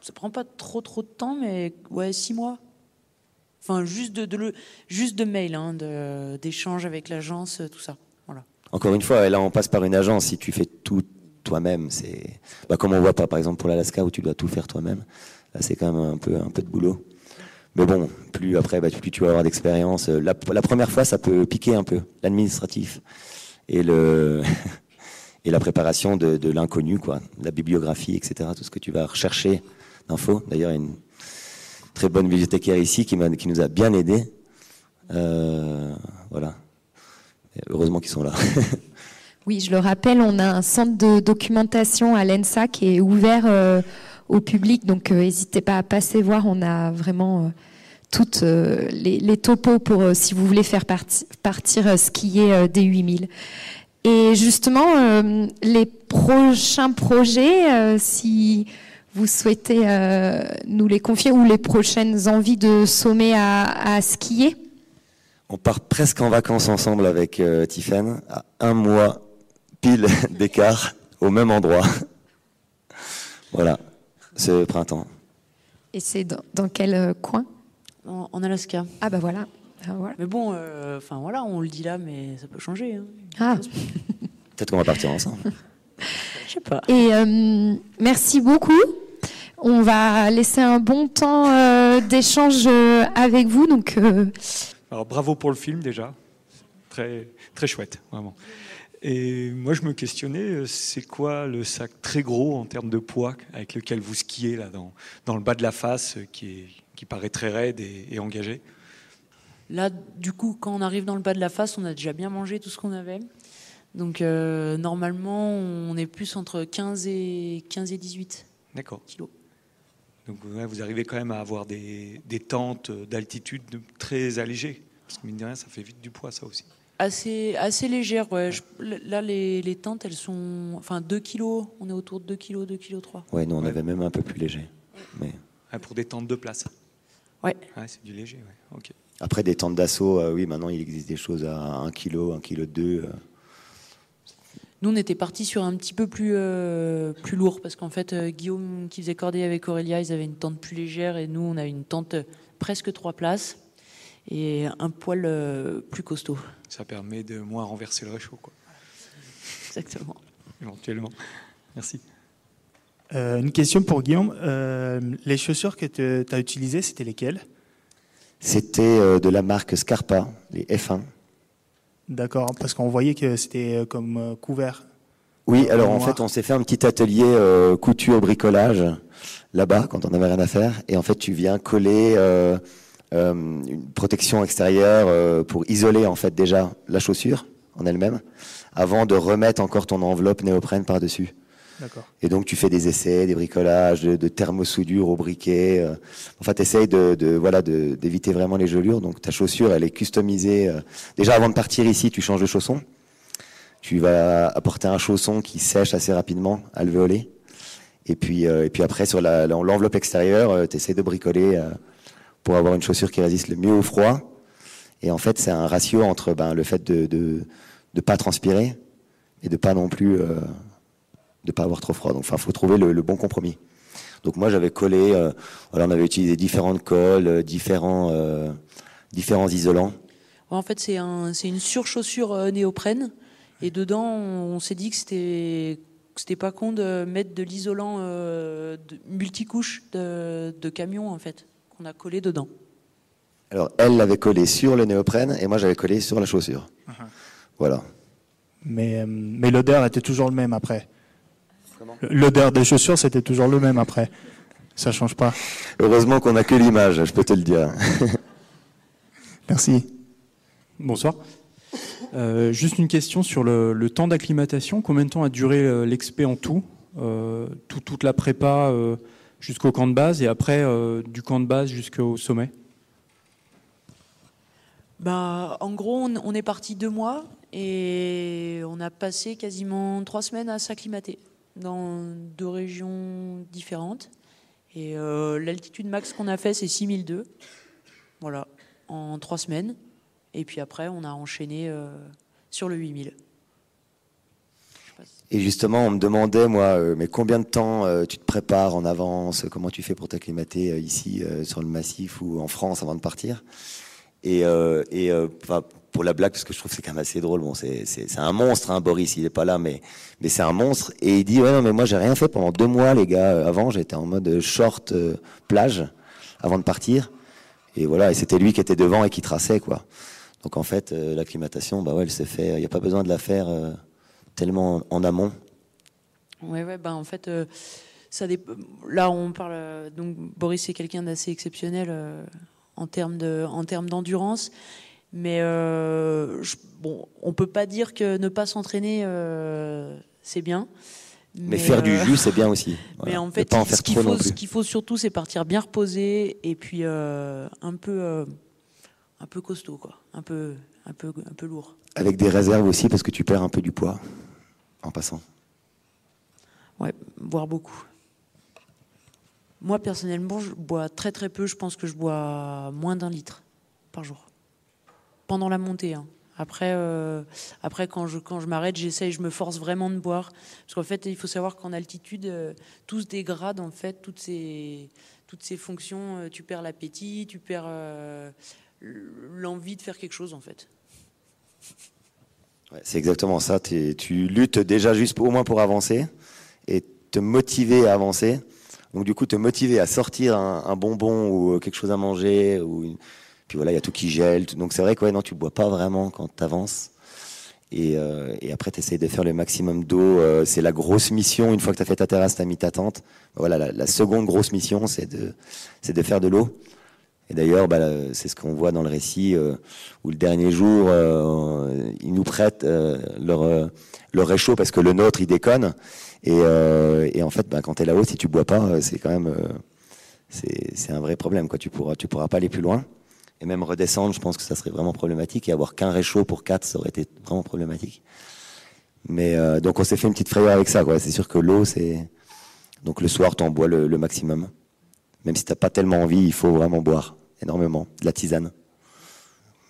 ça prend pas trop trop de temps, mais ouais, six mois. Enfin, juste de, de le, juste de mail, hein, d'échange avec l'agence, tout ça. Encore une fois, là, on passe par une agence. Si tu fais tout toi-même, c'est bah, comme on voit pas, par exemple, pour l'Alaska où tu dois tout faire toi-même. Là, c'est quand même un peu, un peu de boulot. Mais bon, plus après, bah, plus tu vas avoir d'expérience. Euh, La, première fois, ça peut piquer un peu, l'administratif et le [LAUGHS] et la préparation de, de l'inconnu, quoi, la bibliographie, etc. Tout ce que tu vas rechercher d'infos. D'ailleurs, il y a une très bonne bibliothécaire ici qui, qui nous a bien aidés. Euh, voilà. Heureusement qu'ils sont là. [LAUGHS] Oui, je le rappelle, on a un centre de documentation à l'ENSA qui est ouvert euh, au public, donc euh, n'hésitez pas à passer voir. On a vraiment euh, toutes euh, les, topos pour si vous voulez faire parti- partir skier des 8000. Et justement, les prochains projets, si vous souhaitez nous les confier, ou les prochaines envies de sommet à skier On part presque en vacances ensemble avec euh, Tiffen, à un mois pile [LAUGHS] d'écart, au même endroit. [LAUGHS] voilà, ce printemps. Et c'est dans, dans quel euh, coin? En, en Alaska. Ah bah voilà. Ah, voilà. Mais bon, euh, enfin voilà, on le dit là, mais ça peut changer. hein. Ah. [LAUGHS] Peut-être qu'on va partir ensemble. Je sais pas. Et euh, merci beaucoup. On va laisser un bon temps euh, d'échange avec vous. Donc, euh, Alors bravo pour le film déjà, très très chouette, vraiment. Et moi je me questionnais, euh, c'est quoi le sac très gros en termes de poids avec lequel vous skiez là dans, dans le bas de la face euh, qui, est, qui paraît très raide et, et engagé? Là, du coup, quand on arrive dans le bas de la face, on a déjà bien mangé tout ce qu'on avait. Donc, euh, normalement, on est plus entre 15 et, 15 et 18 D'accord. kilos. Donc ouais, vous arrivez quand même à avoir des, des tentes d'altitude très allégées. Parce que mine de rien, ça fait vite du poids ça aussi. Assez, assez légère, ouais. là, les, les, tentes, elles sont. Enfin, 2 kilos. On est autour de 2 kilos, 2 kilos 3. Ouais, nous, on avait même un peu plus léger. Mais... Ah, pour des tentes de place Ouais. c'est du léger, ouais. Ok. Après, des tentes d'assaut, euh, oui, maintenant, il existe des choses à 1 kg, 1 kg 2. Nous, on était partis sur un petit peu plus, euh, plus lourd parce qu'en fait, euh, Guillaume qui faisait cordée avec Aurélia, ils avaient une tente plus légère et nous, on a une tente presque 3 places et un poil plus costaud. Ça permet de moins renverser le réchaud, quoi. Exactement. [LAUGHS] Éventuellement. Merci. Euh, une question pour Guillaume. Euh, les chaussures que tu as utilisées, c'était lesquelles? C'était euh, de la marque Scarpa, les F1. D'accord, parce qu'on voyait que c'était comme couvert. Oui, alors en fait, on s'est fait un petit atelier couture, bricolage là-bas quand on n'avait rien à faire. Et en fait, tu viens coller une protection extérieure pour isoler en fait déjà la chaussure en elle-même, avant de remettre encore ton enveloppe néoprène par-dessus. Et donc tu fais des essais, des bricolages, de, de thermosoudure au briquet. Euh. Enfin, tu essayes de, voilà d'éviter vraiment les gelures. Donc ta chaussure, elle est customisée. Euh. Déjà avant de partir ici, tu changes de chausson. Tu vas apporter un chausson qui sèche assez rapidement, alvéolé. Et puis, euh, et puis après, sur l'enveloppe extérieure, tu essaies de bricoler pour avoir une chaussure qui résiste le mieux au froid. Et en fait, c'est un ratio entre ben, le fait de de, de, pas transpirer et de pas non plus de pas avoir trop froid. Donc, enfin, faut trouver le, bon compromis. Donc moi, j'avais collé. Euh, voilà, on avait utilisé différentes colles, euh, différents euh, différents isolants. en fait, c'est un, c'est une surchaussure néoprène, et dedans, on, s'est dit que c'était c'était pas con de mettre de l'isolant de multicouche de, de camion en fait qu'on a collé dedans. Alors elle l'avait collé sur le néoprène et moi j'avais collé sur la chaussure. Uh-huh. Voilà. Mais, mais l'odeur était toujours le même après. L'odeur des chaussures, c'était toujours le même après. Ça change pas. Heureusement qu'on n'a que l'image, je peux te le dire. [LAUGHS] Merci. Bonsoir. Euh, juste une question sur le, temps d'acclimatation. Combien de temps a duré euh, l'expé en tout, euh, Toute la prépa jusqu'au camp de base et après du camp de base jusqu'au sommet? Bah, En gros, on est parti deux mois et on a passé quasiment trois semaines à s'acclimater dans deux régions différentes. Et euh, l'altitude max qu'on a fait, c'est 6002. Voilà, en trois semaines. Et puis après, on a enchaîné euh, sur le 8000. Et justement, on me demandait, moi, euh, mais combien de temps tu te prépares en avance? Comment tu fais pour t'acclimater ici, sur le massif ou en France avant de partir? Et, et pour la blague, parce que je trouve que c'est quand même assez drôle. Bon, c'est, un monstre, hein, Boris, il est pas là, mais, c'est un monstre. Et il dit, ouais, non, mais moi, j'ai rien fait pendant deux mois, les gars. Avant, j'étais en mode short euh, plage avant de partir. Et voilà, et c'était lui qui était devant et qui traçait, quoi. Donc, en fait, euh, l'acclimatation, bah ouais, elle s'est fait. Il n'y a pas besoin de la faire euh, tellement en amont. Ouais, ouais, bah en fait, ça là, on parle. donc, Boris, c'est quelqu'un d'assez exceptionnel en termes de, en termes d'endurance. Mais euh, bon, on peut pas dire que ne pas s'entraîner, euh, c'est bien. Mais, faire du euh, jus, c'est bien aussi. [LAUGHS] Mais en fait, ce qu'il faut, ce qu'il faut surtout, c'est partir bien reposé et puis un peu, un peu costaud, quoi, un peu, un peu, un peu lourd. Avec des réserves aussi, parce que tu perds un peu du poids en passant. Ouais, boire beaucoup. Moi, personnellement, je bois très très peu. Je pense que je bois moins d'un litre par jour pendant la montée. Hein. Après, euh, après, quand je, quand je m'arrête, j'essaye, je me force vraiment de boire. Parce qu'en fait, il faut savoir qu'en altitude, euh, tout se dégrade, en fait, toutes ces, toutes ces fonctions. Euh, tu perds l'appétit, tu perds l'envie de faire quelque chose, en fait. c'est exactement ça. Tu luttes déjà juste au moins pour avancer et te motiver à avancer. Donc, du coup, te motiver à sortir un, bonbon ou quelque chose à manger ou une puis voilà, il y a tout qui gèle. Donc c'est vrai que ouais, non, tu bois pas vraiment quand tu avances. Et, euh, et, après, tu essayes de faire le maximum d'eau. Euh, c'est la grosse mission. Une fois que tu as fait ta terrasse, tu as mis ta tente. Voilà, la, seconde grosse mission, c'est de, c'est de faire de l'eau. Et d'ailleurs, bah, c'est ce qu'on voit dans le récit, euh, où le dernier jour, euh, ils nous prêtent euh, leur, leur réchaud parce que le nôtre, il déconne. Et, et en fait, bah, quand tu es là-haut, si tu bois pas, c'est quand même... c'est un vrai problème. Quoi. Tu pourras, tu pourras pas aller plus loin. Et même redescendre, je pense que ça serait vraiment problématique. Et avoir qu'un réchaud pour quatre, ça aurait été vraiment problématique. Mais euh, donc on s'est fait une petite frayeur avec ça. C'est sûr que l'eau, c'est donc le soir, tu en bois le, maximum. Même si t'as pas tellement envie, il faut vraiment boire énormément de la tisane.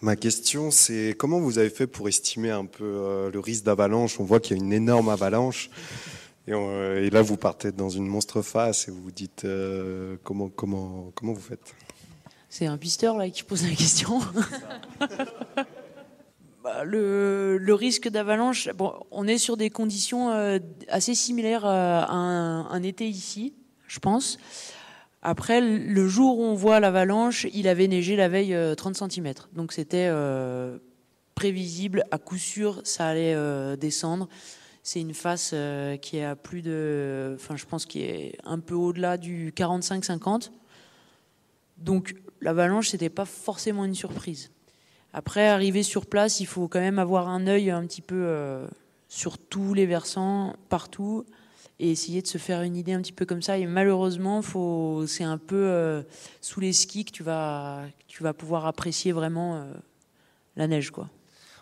Ma question, c'est comment vous avez fait pour estimer un peu euh, le risque d'avalanche? On voit qu'il y a une énorme avalanche. Et, là, vous partez dans une monstre face et vous vous dites comment, comment, comment vous faites? C'est un pisteur là qui pose la question. [LAUGHS] Bah, le, risque d'avalanche, bon, on est sur des conditions euh, assez similaires à un, été ici, je pense. Après, le jour où on voit l'avalanche, il avait neigé la veille 30 euh, cm. Donc c'était euh, prévisible, à coup sûr, ça allait descendre. C'est une face qui est à plus de, enfin je pense qui est un peu au-delà du 45-50. Donc l'avalanche, c'était pas forcément une surprise. Après, arriver sur place, il faut quand même avoir un œil un petit peu euh, sur tous les versants, partout, et essayer de se faire une idée un petit peu comme ça. Et malheureusement, c'est un peu euh, sous les skis que tu vas, tu vas pouvoir apprécier vraiment euh, la neige, quoi.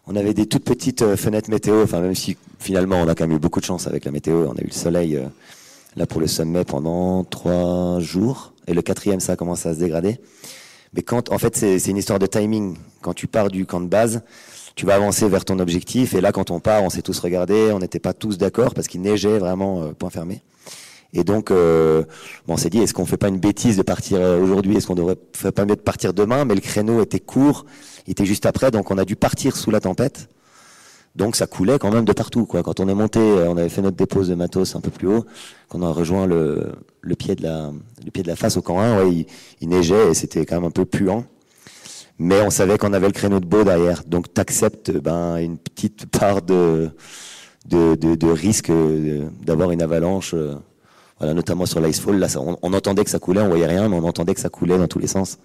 On avait des toutes petites fenêtres météo, enfin même si finalement on a quand même eu beaucoup de chance avec la météo, on a eu le soleil là pour le sommet pendant trois jours, et le quatrième ça a commencé à se dégrader. Mais quand, en fait, c'est une histoire de timing. Quand tu pars du camp de base, tu vas avancer vers ton objectif. Et là, quand on part, on s'est tous regardés, on n'était pas tous d'accord parce qu'il neigeait vraiment euh, point fermé. Et donc, euh, bon, on s'est dit, est-ce qu'on fait pas une bêtise de partir euh, aujourd'hui? Est-ce qu'on devrait pas mieux de partir demain? Mais le créneau était court, il était juste après, donc on a dû partir sous la tempête. Donc ça coulait quand même de partout. Quoi. Quand on est monté, euh, on avait fait notre dépose de matos un peu plus haut, quand on a rejoint le, le pied de la, le pied de la face au camp 1, ouais, il, neigeait et c'était quand même un peu puant. Mais on savait qu'on avait le créneau de beau derrière. Donc t'acceptes ben, une petite part de, de, de, risque euh, d'avoir une avalanche. Euh, voilà, notamment sur l'icefall, là, on, on, entendait que ça coulait, on voyait rien, mais on entendait que ça coulait dans tous les sens.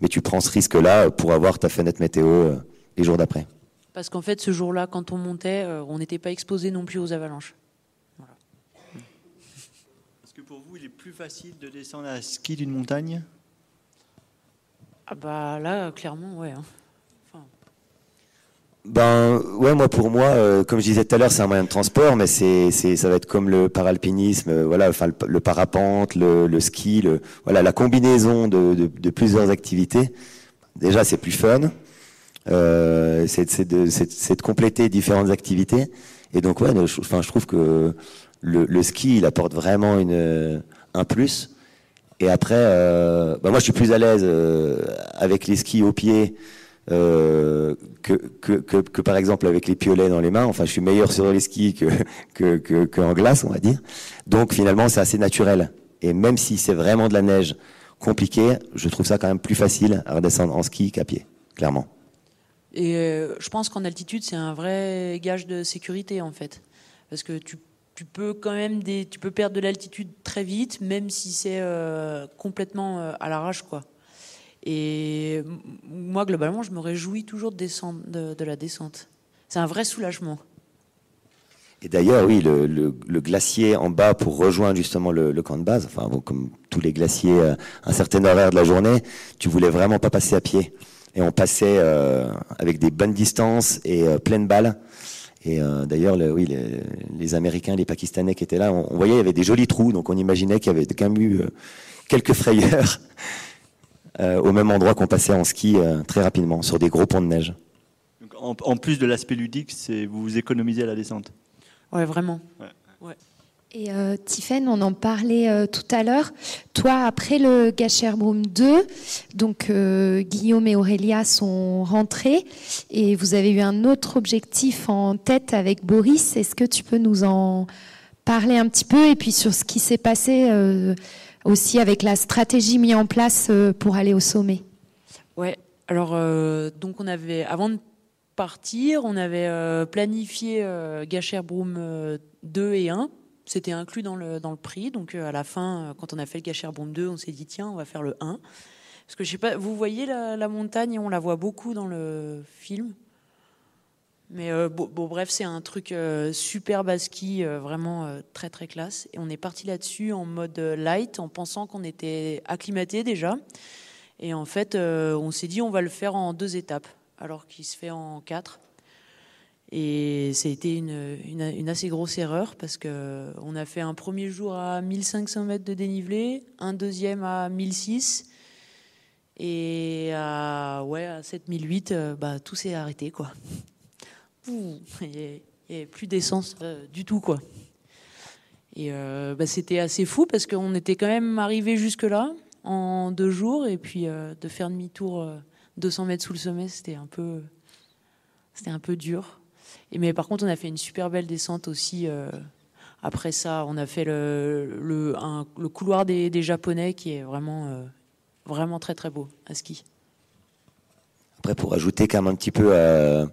Mais tu prends ce risque-là pour avoir ta fenêtre météo les jours d'après. Parce qu'en fait, ce jour-là, quand on montait, euh, on n'était pas exposé non plus aux avalanches. Est-ce que pour vous, il est plus facile de descendre à ski d'une montagne? Ah bah là, clairement, ouais. Ben ouais, moi pour moi, euh, comme je disais tout à l'heure, c'est un moyen de transport, mais c'est ça va être comme le paralpinisme, euh, voilà, enfin le, parapente, le, le, ski, le voilà la combinaison de, de, de plusieurs activités. Déjà, c'est plus fun. Euh, c'est de, de, compléter différentes activités. Et donc, ouais, je, enfin, je trouve que le, le, ski, il apporte vraiment une, un plus. Et après, euh, bah moi, je suis plus à l'aise euh, avec les skis au pied euh, que, que, que, par exemple avec les piolets dans les mains. Enfin, je suis meilleur sur les skis que, que, que, en glace, on va dire. Donc, finalement, c'est assez naturel. Et même si c'est vraiment de la neige compliquée, je trouve ça quand même plus facile à redescendre en ski qu'à pied, clairement. Et euh, je pense qu'en altitude, c'est un vrai gage de sécurité, en fait. Parce que tu, tu peux quand même des, tu peux perdre de l'altitude très vite, même si c'est euh, complètement à l'arrache. Et moi, globalement, je me réjouis toujours de, descendre, de, la descente. C'est un vrai soulagement. Et d'ailleurs, oui, le, glacier en bas pour rejoindre justement le, camp de base, enfin, comme tous les glaciers, à un certain horaire de la journée, tu voulais vraiment pas passer à pied et on passait euh, avec des bonnes distances et euh, pleines balles. Et euh, d'ailleurs, le, oui, les, les, Américains, les Pakistanais qui étaient là, on, voyait il y avait des jolis trous, donc on imaginait qu'il y avait quand même eu quelques frayeurs au même endroit qu'on passait en ski très rapidement sur des gros ponts de neige. en, en, plus de l'aspect ludique, c'est vous vous économisez à la descente. Ouais, vraiment. Ouais. ouais. Et euh, on en parlait euh, tout à l'heure. Toi, après le Gacherbroom 2, donc euh, Guillaume et Aurélia sont rentrés et vous avez eu un autre objectif en tête avec Boris. Est-ce que tu peux nous en parler un petit peu et puis sur ce qui s'est passé euh, aussi avec la stratégie mise en place pour aller au sommet Ouais. Alors donc on avait avant de partir, on avait planifié Gacherbroom 2 et 1 c'était inclus dans le, dans le prix. Donc euh, à la fin, euh, quand on a fait le Gacher Bomb 2, on s'est dit tiens, on va faire le 1. Parce que je sais pas, vous voyez la, montagne, on la voit beaucoup dans le film. Mais euh, bon, bref, c'est un truc super bas ski, vraiment très très classe. Et on est parti là-dessus en mode light, en pensant qu'on était acclimaté déjà. Et en fait, on s'est dit on va le faire en deux étapes, alors qu'il se fait en quatre. Et ça a été une, assez grosse erreur parce que on a fait un premier jour à 1500 mètres de dénivelé, un deuxième à 1006 et à, ouais, à 7008, euh, bah, tout s'est arrêté. Quoi. Il n'y avait plus d'essence euh, du tout. Quoi. Et euh, bah, c'était assez fou parce qu'on était quand même arrivé jusque-là en deux jours et puis de faire demi-tour 200 mètres sous le sommet, c'était un peu, c'était un peu dur mais par contre, on a fait une super belle descente aussi. Euh, après ça, on a fait le, couloir des, Japonais qui est vraiment, euh, vraiment très très beau à ski. Après, pour ajouter quand même un petit peu euh,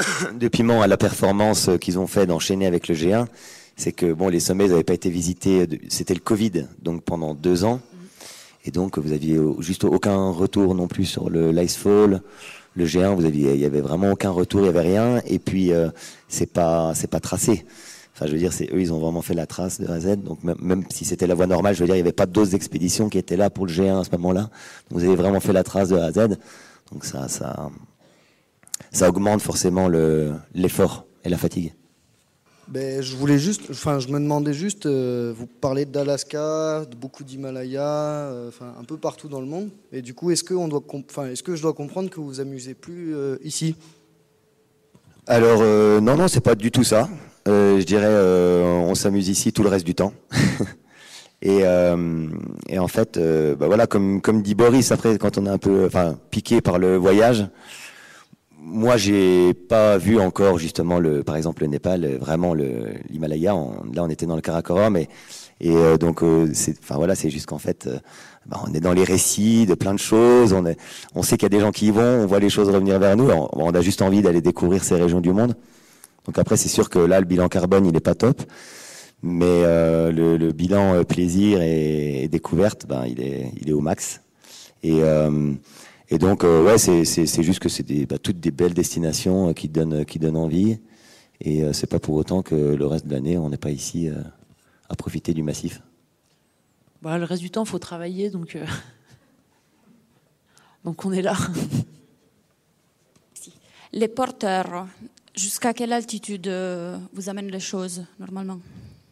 [COUGHS] de piment à la performance qu'ils ont fait d'enchaîner avec le G1, c'est que bon, les sommets n'avaient pas été visités, c'était le Covid, donc pendant deux ans. Et donc, vous aviez juste aucun retour non plus sur le l'Icefall le G1, vous aviez, il y avait vraiment aucun retour, il y avait rien. Et puis euh, c'est pas, c'est pas tracé. Enfin, je veux dire, c'est eux, ils ont vraiment fait la trace de A à Z. Donc même, si c'était la voie normale, je veux dire, il n'y avait pas d'autres expéditions qui étaient là pour le G1 à ce moment-là. Donc vous avez vraiment fait la trace de A à Z. Donc ça, ça, ça augmente forcément le l'effort et la fatigue. Ben, je voulais juste, enfin, je me demandais juste, euh, vous parlez d'Alaska, de beaucoup d'Himalaya, euh, enfin, un peu partout dans le monde. Et du coup, est-ce que on doit, enfin, est-ce que je dois comprendre que vous vous amusez plus euh, ici? Alors non, non, c'est pas du tout ça. je dirais, on s'amuse ici tout le reste du temps. [LAUGHS] et, et, en fait, bah voilà, comme comme dit Boris, après, quand on est un peu, enfin, piqué par le voyage moi, j'ai pas vu encore justement le, par exemple le Népal, vraiment l'Himalaya. Là, on était dans le Karakoram et et euh, donc euh, c'est, enfin voilà, c'est juste qu'en fait, euh, bah, on est dans les récits de plein de choses. On est, on sait qu'il y a des gens qui y vont. On voit les choses revenir vers nous. On, a juste envie d'aller découvrir ces régions du monde. Donc après, c'est sûr que là, le bilan carbone, il est pas top, mais le, le, bilan plaisir et, découverte, ben il est, il est au max. Et et donc, euh, ouais, c'est juste que c'est bah, toutes des belles destinations euh, qui donnent, qui donnent envie. Et euh, c'est pas pour autant que le reste de l'année, on n'est pas ici à profiter du massif. Bah, le reste du temps, il faut travailler, donc, [LAUGHS] donc on est là. [LAUGHS] Les porteurs, jusqu'à quelle altitude vous amènent les choses normalement?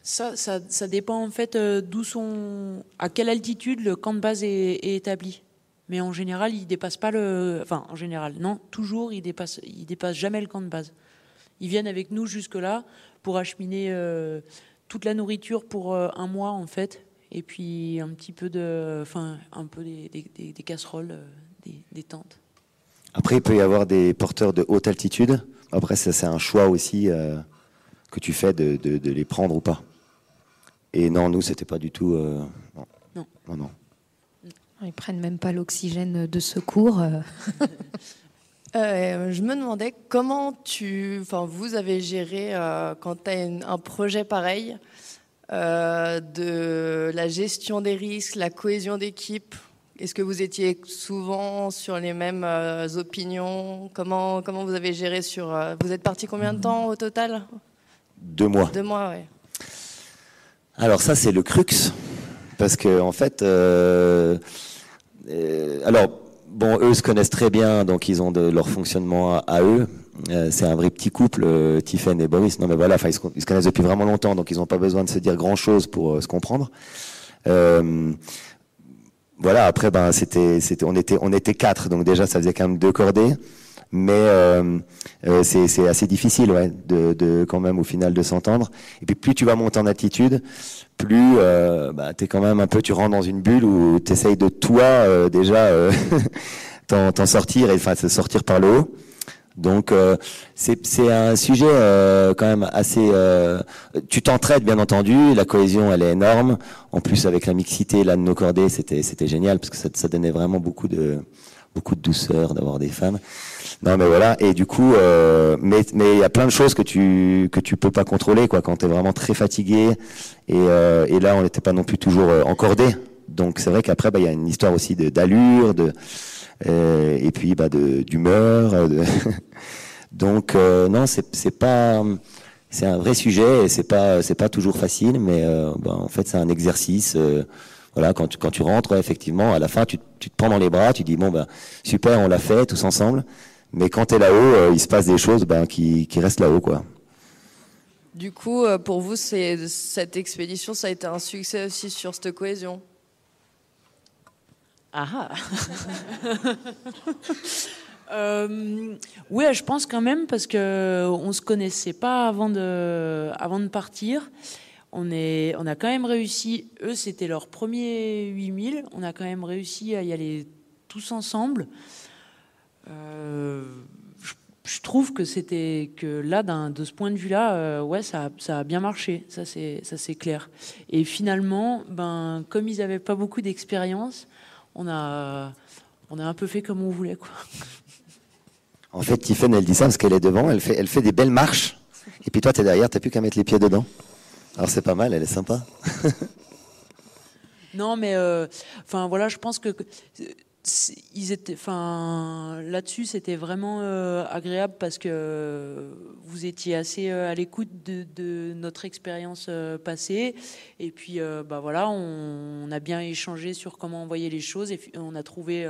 Ça, ça, ça, dépend en fait d'où sont, à quelle altitude le camp de base est, est établi mais en général, ils dépassent pas le. Enfin, en général, non, toujours, ils dépassent, ils dépassent jamais le camp de base. Ils viennent avec nous jusque-là pour acheminer euh, toute la nourriture pour euh, un mois, en fait, et puis un petit peu de. Enfin, un peu des, des, casseroles, euh, des, des, tentes. Après, il peut y avoir des porteurs de haute altitude. Après, ça, c'est un choix aussi que tu fais de, de, de, les prendre ou pas. Et non, nous, c'était pas du tout. non. non. non. non. Ils prennent même pas l'oxygène de secours. Euh. [LAUGHS] Euh, je me demandais comment tu, enfin, vous avez géré euh, quand tu as un projet pareil, de la gestion des risques, la cohésion d'équipe. Est-ce que vous étiez souvent sur les mêmes opinions? Comment comment vous avez géré sur Vous êtes parti combien de temps au total? Deux mois. Deux mois, oui. Alors ça, c'est le crux, parce que en fait euh, alors, bon, eux se connaissent très bien, donc ils ont de leur fonctionnement à, eux. Euh, c'est un vrai petit couple, euh, Tiffen et Boris. Non, mais voilà, ils se, connaissent depuis vraiment longtemps, donc ils n'ont pas besoin de se dire grand chose pour se comprendre. voilà, après, ben, c'était, c'était, on était, on était quatre, donc déjà, ça faisait quand même deux cordées mais euh, c'est assez difficile ouais, de, de, quand même au final de s'entendre. Et puis plus tu vas monter en attitude, plus euh, bah, tu quand même un peu, tu rentres dans une bulle où tu essayes de toi euh, déjà euh, [LAUGHS] t'en sortir et enfin se sortir par le haut. Donc euh, c'est un sujet quand même assez. tu t'entraides bien entendu, la cohésion elle est énorme. En plus avec la mixité là de nos cordées, c'était c'était génial parce que ça, ça donnait vraiment beaucoup de beaucoup de douceur d'avoir des femmes. Non, mais voilà. Et du coup, euh, mais mais il y a plein de choses que tu que tu peux pas contrôler quoi quand tu es vraiment très fatigué. Et, euh, et là, on n'était pas non plus toujours euh, encordé. Donc c'est vrai qu'après, bah, il y a une histoire aussi d'allure, de euh, et puis bah de d'humeur. De [LAUGHS] Donc non, c'est c'est pas c'est un vrai sujet et c'est pas c'est pas toujours facile, mais bah, en fait c'est un exercice voilà, quand tu, quand tu rentres, effectivement, à la fin, tu, tu, te prends dans les bras, tu dis bon ben super, on l'a fait tous ensemble. Mais quand tu es là-haut, euh, il se passe des choses ben, qui, qui restent là-haut, quoi. Du coup, euh, pour vous, cette expédition, ça a été un succès aussi sur cette cohésion? Ah, ah. [LAUGHS] euh, Oui, je pense quand même, parce qu'on ne se connaissait pas avant de, avant de partir. On, est, on a quand même réussi, eux, c'était leur premier 8000, on a quand même réussi à y aller tous ensemble. Euh, je trouve que c'était que là, de ce point de vue-là, euh, ouais, ça, ça, a bien marché, ça c'est ça c'est clair. Et finalement, ben comme ils n'avaient pas beaucoup d'expérience, on a on a un peu fait comme on voulait quoi. [LAUGHS] En fait, Tiffany, elle dit ça parce qu'elle est devant, elle fait elle fait des belles marches, et puis toi tu es derrière, t'as plus qu'à mettre les pieds dedans. Alors c'est pas mal, elle est sympa. [LAUGHS] non, mais euh, enfin voilà, je pense que ils étaient, enfin, là-dessus, c'était vraiment euh, agréable parce que vous étiez assez euh, à l'écoute de, notre expérience euh, passée. Et puis, bah voilà, on, a bien échangé sur comment envoyer les choses et on a trouvé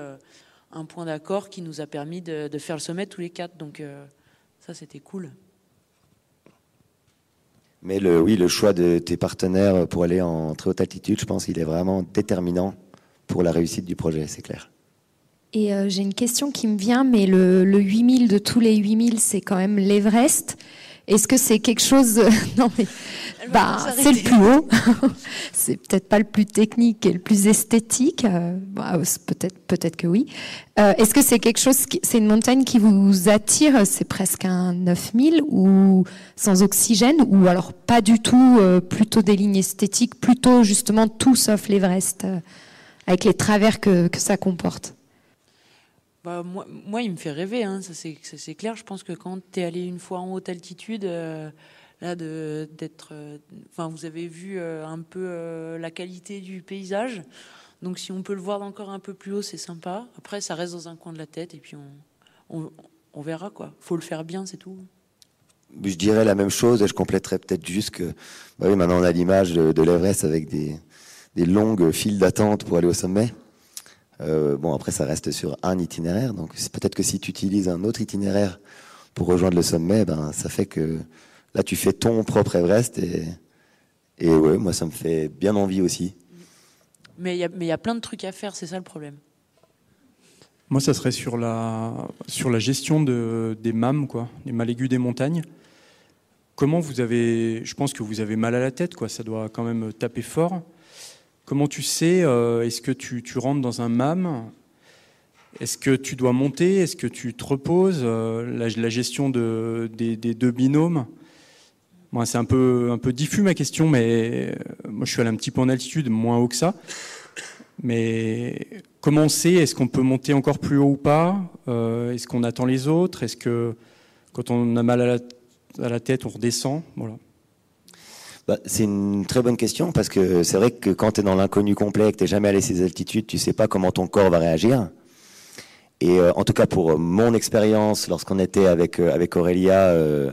un point d'accord qui nous a permis de, faire le sommet tous les quatre. Donc, ça, c'était cool. Mais le, oui, le choix de tes partenaires pour aller en très haute altitude, je pense qu'il est vraiment déterminant pour la réussite du projet, c'est clair. Et euh, j'ai une question qui me vient, mais le, le 8000 de tous les 8000, c'est quand même l'Everest. Est-ce que c'est quelque chose [LAUGHS] Non, mais bah, c'est le plus haut. [LAUGHS] c'est peut-être pas le plus technique et le plus esthétique. Euh, bah, peut-être, peut-être que oui. Euh, est-ce que c'est quelque chose C'est une montagne qui vous attire C'est presque un 9000 ou sans oxygène ou alors pas du tout Plutôt des lignes esthétiques, plutôt justement tout sauf l'Everest, avec les travers que, que ça comporte? Bah, moi, il me fait rêver, hein, ça c'est clair. Je pense que quand tu es allé une fois en haute altitude, euh, là, d'être. Euh, vous avez vu euh, un peu la qualité du paysage. Donc, si on peut le voir encore un peu plus haut, c'est sympa. Après, ça reste dans un coin de la tête et puis on, verra quoi. faut le faire bien, c'est tout. Je dirais la même chose et je compléterais peut-être juste que bah oui, maintenant on a l'image de, de l'Everest avec des longues files d'attente pour aller au sommet. Euh, bon, après, ça reste sur un itinéraire. Donc, peut-être que si tu utilises un autre itinéraire pour rejoindre le sommet, ben, ça fait que là, tu fais ton propre Everest. Et, et ouais, moi, ça me fait bien envie aussi. Mais il y, a plein de trucs à faire, c'est ça le problème. Moi, ça serait sur la, sur la gestion de, des MAM, quoi, les mal aigus des montagnes. Comment vous avez. Je pense que vous avez mal à la tête, quoi. Ça doit quand même taper fort. Comment tu sais euh, Est-ce que tu, rentres dans un MAM Est-ce que tu dois monter? Est-ce que tu te reposes? Euh, la, gestion de, des, deux binômes? C'est un peu, un peu diffus ma question, mais euh, moi je suis allé un petit peu en altitude, moins haut que ça. Mais comment on sait? Est-ce qu'on peut monter encore plus haut ou pas? Est-ce qu'on attend les autres? Est-ce que quand on a mal à la, à la tête, on redescend? Voilà. Bah, c'est une très bonne question parce que c'est vrai que quand tu es dans l'inconnu complet, que tu jamais allé à ces altitudes, tu sais pas comment ton corps va réagir. Et euh, en tout cas pour mon expérience, lorsqu'on était avec euh, avec Aurélia, euh,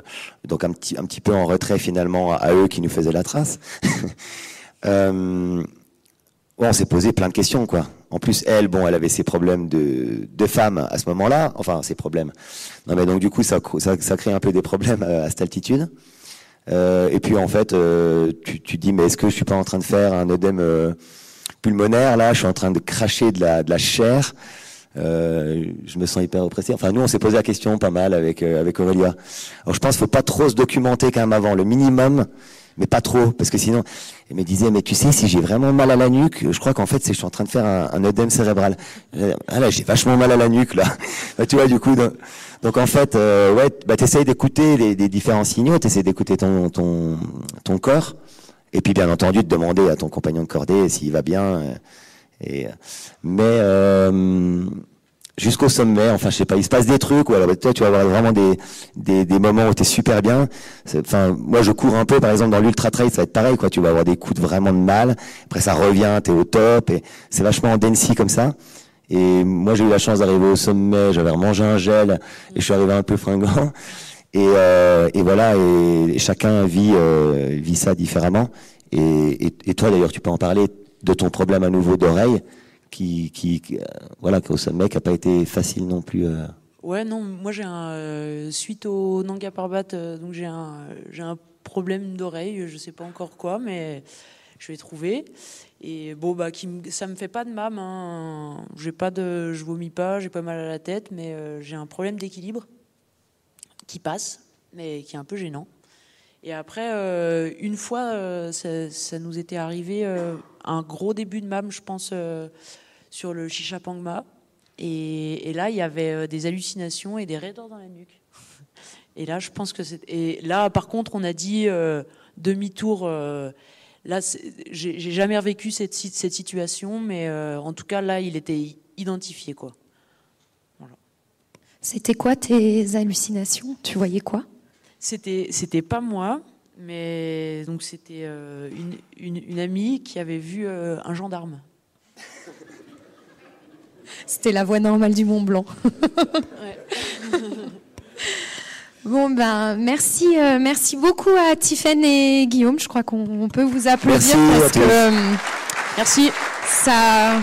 donc un petit un petit peu en retrait finalement à, eux qui nous faisaient la trace. [LAUGHS] on s'est posé plein de questions quoi. En plus elle, bon, elle avait ses problèmes de de femme à ce moment-là, enfin ses problèmes. Mais donc du coup ça, ça crée un peu des problèmes à cette altitude. Euh, et puis en fait, euh, tu, tu dis mais est-ce que je suis pas en train de faire un œdème euh, pulmonaire là? Je suis en train de cracher de la, de la chair. je me sens hyper oppressé. Enfin, nous, on s'est posé la question pas mal avec avec Aurélia. Alors, je pense qu'il faut pas trop se documenter quand même avant, le minimum, mais pas trop, parce que sinon, elle me disait, mais tu sais, si j'ai vraiment mal à la nuque, je crois qu'en fait, c'est je suis en train de faire un, un œdème cérébral. Ah là, j'ai vachement mal à la nuque là. [LAUGHS] Bah, tu vois, du coup. Donc en fait, euh, ouais, bah, t'essayes d'écouter les, les, différents signaux, t'essayes d'écouter ton, ton, ton corps, et puis bien entendu de demander à ton compagnon de cordée s'il va bien. Euh, et, mais euh, jusqu'au sommet, enfin je sais pas, il se passe des trucs, ou alors toi tu vas avoir vraiment des, des, des moments où t'es super bien. Enfin moi je cours un peu, par exemple dans l'ultra trail, ça va être pareil, quoi. Tu vas avoir des coups de vraiment de mal. Après ça revient, t'es au top, et c'est vachement en comme ça. Et moi, j'ai eu la chance d'arriver au sommet, j'avais remangé un gel, et je suis arrivé un peu fringant. Et, euh, et voilà, et, chacun vit, euh, vit ça différemment. Et, et, toi, d'ailleurs, tu peux en parler de ton problème à nouveau d'oreille, qui, qui, euh, voilà, au sommet, qui n'a pas été facile non plus. euh. Ouais, non, moi j'ai un. euh, suite au Nanga Parbat, donc j'ai un, j'ai un problème d'oreille, je sais pas encore quoi, mais je vais trouver. Et bon, bah, qui, me- ça me fait pas de mal, hein. J'ai pas de, je vomis pas, j'ai pas mal à la tête, mais euh, j'ai un problème d'équilibre qui passe, mais qui est un peu gênant. Et après, euh, une fois, euh, ça, nous était arrivé un gros début de MAM, je pense, sur le Shisha Pangma. Et, là, il y avait des hallucinations et des raideurs dans la nuque. Et là, je pense que c'est. Et là, par contre, on a dit demi-tour. Là, j'ai jamais vécu cette, si- cette situation, mais euh, en tout cas, là, il était identifié, quoi. C'était quoi tes hallucinations? Tu voyais quoi? C'était, c'était pas moi, mais donc c'était euh, une, une, une amie qui avait vu euh, un gendarme. C'était la voie normale du Mont Blanc. [LAUGHS] Bon ben merci euh, merci beaucoup à Tiffaine et Guillaume. Je crois qu'on on peut vous applaudir Merci parce que euh, merci ça